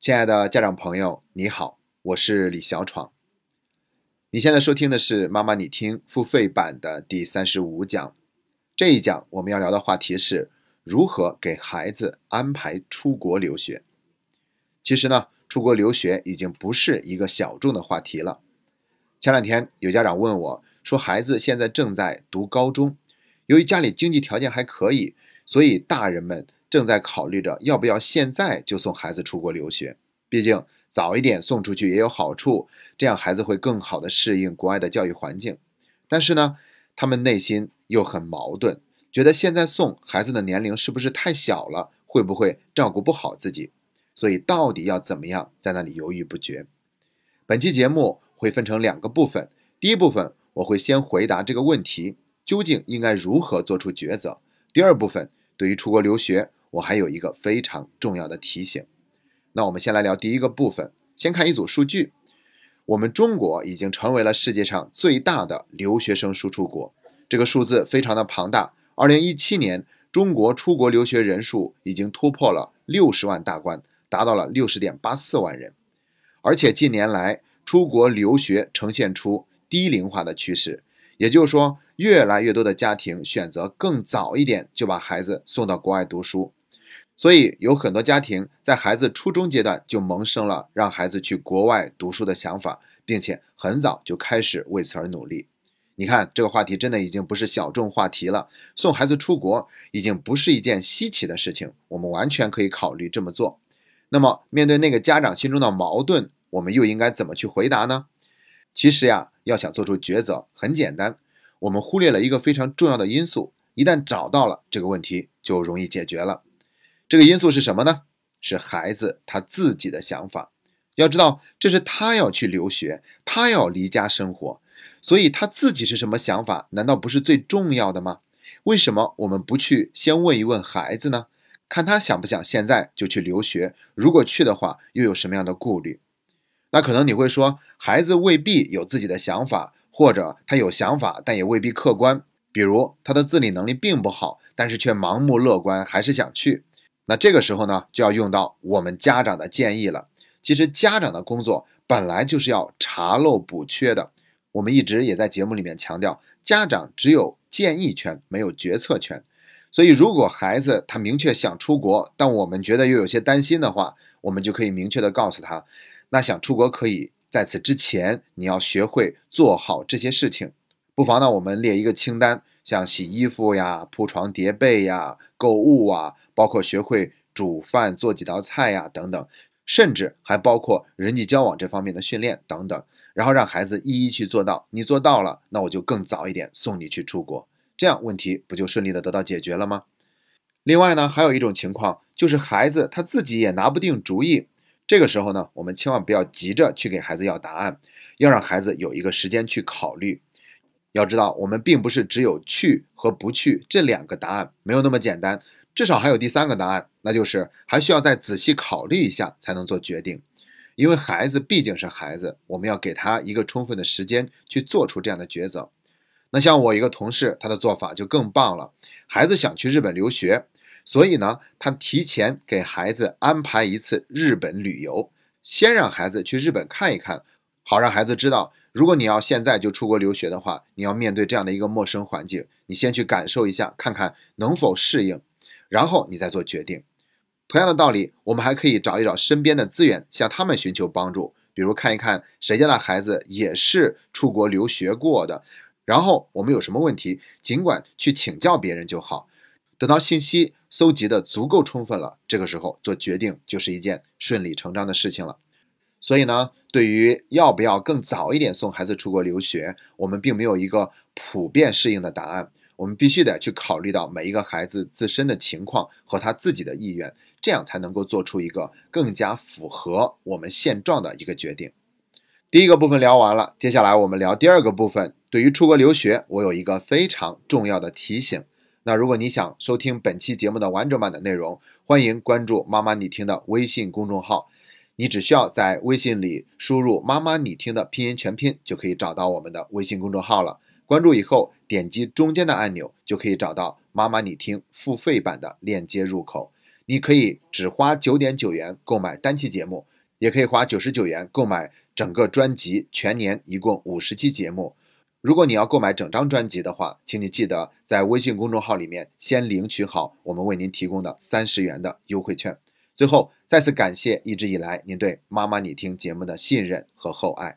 亲爱的家长朋友，你好，我是李小闯。你现在收听的是《妈妈你听》付费版的第三十五讲。这一讲我们要聊的话题是如何给孩子安排出国留学。其实呢，出国留学已经不是一个小众的话题了。前两天有家长问我，说孩子现在正在读高中，由于家里经济条件还可以，所以大人们。正在考虑着要不要现在就送孩子出国留学，毕竟早一点送出去也有好处，这样孩子会更好的适应国外的教育环境。但是呢，他们内心又很矛盾，觉得现在送孩子的年龄是不是太小了，会不会照顾不好自己？所以到底要怎么样，在那里犹豫不决。本期节目会分成两个部分，第一部分我会先回答这个问题，究竟应该如何做出抉择。第二部分对于出国留学。我还有一个非常重要的提醒，那我们先来聊第一个部分。先看一组数据，我们中国已经成为了世界上最大的留学生输出国，这个数字非常的庞大。二零一七年，中国出国留学人数已经突破了六十万大关，达到了六十点八四万人。而且近年来，出国留学呈现出低龄化的趋势，也就是说，越来越多的家庭选择更早一点就把孩子送到国外读书。所以有很多家庭在孩子初中阶段就萌生了让孩子去国外读书的想法，并且很早就开始为此而努力。你看，这个话题真的已经不是小众话题了。送孩子出国已经不是一件稀奇的事情，我们完全可以考虑这么做。那么，面对那个家长心中的矛盾，我们又应该怎么去回答呢？其实呀，要想做出抉择很简单，我们忽略了一个非常重要的因素，一旦找到了这个问题，就容易解决了。这个因素是什么呢？是孩子他自己的想法。要知道，这是他要去留学，他要离家生活，所以他自己是什么想法，难道不是最重要的吗？为什么我们不去先问一问孩子呢？看他想不想现在就去留学？如果去的话，又有什么样的顾虑？那可能你会说，孩子未必有自己的想法，或者他有想法，但也未必客观。比如他的自理能力并不好，但是却盲目乐观，还是想去。那这个时候呢，就要用到我们家长的建议了。其实家长的工作本来就是要查漏补缺的。我们一直也在节目里面强调，家长只有建议权，没有决策权。所以，如果孩子他明确想出国，但我们觉得又有些担心的话，我们就可以明确的告诉他，那想出国可以在此之前，你要学会做好这些事情。不妨呢，我们列一个清单，像洗衣服呀、铺床叠被呀、购物啊。包括学会煮饭、做几道菜呀，等等，甚至还包括人际交往这方面的训练等等，然后让孩子一一去做到。你做到了，那我就更早一点送你去出国，这样问题不就顺利的得到解决了吗？另外呢，还有一种情况就是孩子他自己也拿不定主意，这个时候呢，我们千万不要急着去给孩子要答案，要让孩子有一个时间去考虑。要知道，我们并不是只有去和不去这两个答案，没有那么简单。至少还有第三个答案，那就是还需要再仔细考虑一下才能做决定，因为孩子毕竟是孩子，我们要给他一个充分的时间去做出这样的抉择。那像我一个同事，他的做法就更棒了。孩子想去日本留学，所以呢，他提前给孩子安排一次日本旅游，先让孩子去日本看一看，好让孩子知道，如果你要现在就出国留学的话，你要面对这样的一个陌生环境，你先去感受一下，看看能否适应。然后你再做决定。同样的道理，我们还可以找一找身边的资源，向他们寻求帮助。比如看一看谁家的孩子也是出国留学过的，然后我们有什么问题，尽管去请教别人就好。等到信息搜集的足够充分了，这个时候做决定就是一件顺理成章的事情了。所以呢，对于要不要更早一点送孩子出国留学，我们并没有一个普遍适应的答案。我们必须得去考虑到每一个孩子自身的情况和他自己的意愿，这样才能够做出一个更加符合我们现状的一个决定。第一个部分聊完了，接下来我们聊第二个部分。对于出国留学，我有一个非常重要的提醒。那如果你想收听本期节目的完整版的内容，欢迎关注“妈妈你听”的微信公众号。你只需要在微信里输入“妈妈你听”的拼音全拼，就可以找到我们的微信公众号了。关注以后，点击中间的按钮，就可以找到“妈妈你听”付费版的链接入口。你可以只花九点九元购买单期节目，也可以花九十九元购买整个专辑，全年一共五十期节目。如果你要购买整张专辑的话，请你记得在微信公众号里面先领取好我们为您提供的三十元的优惠券。最后，再次感谢一直以来您对妈妈你听节目的信任和厚爱。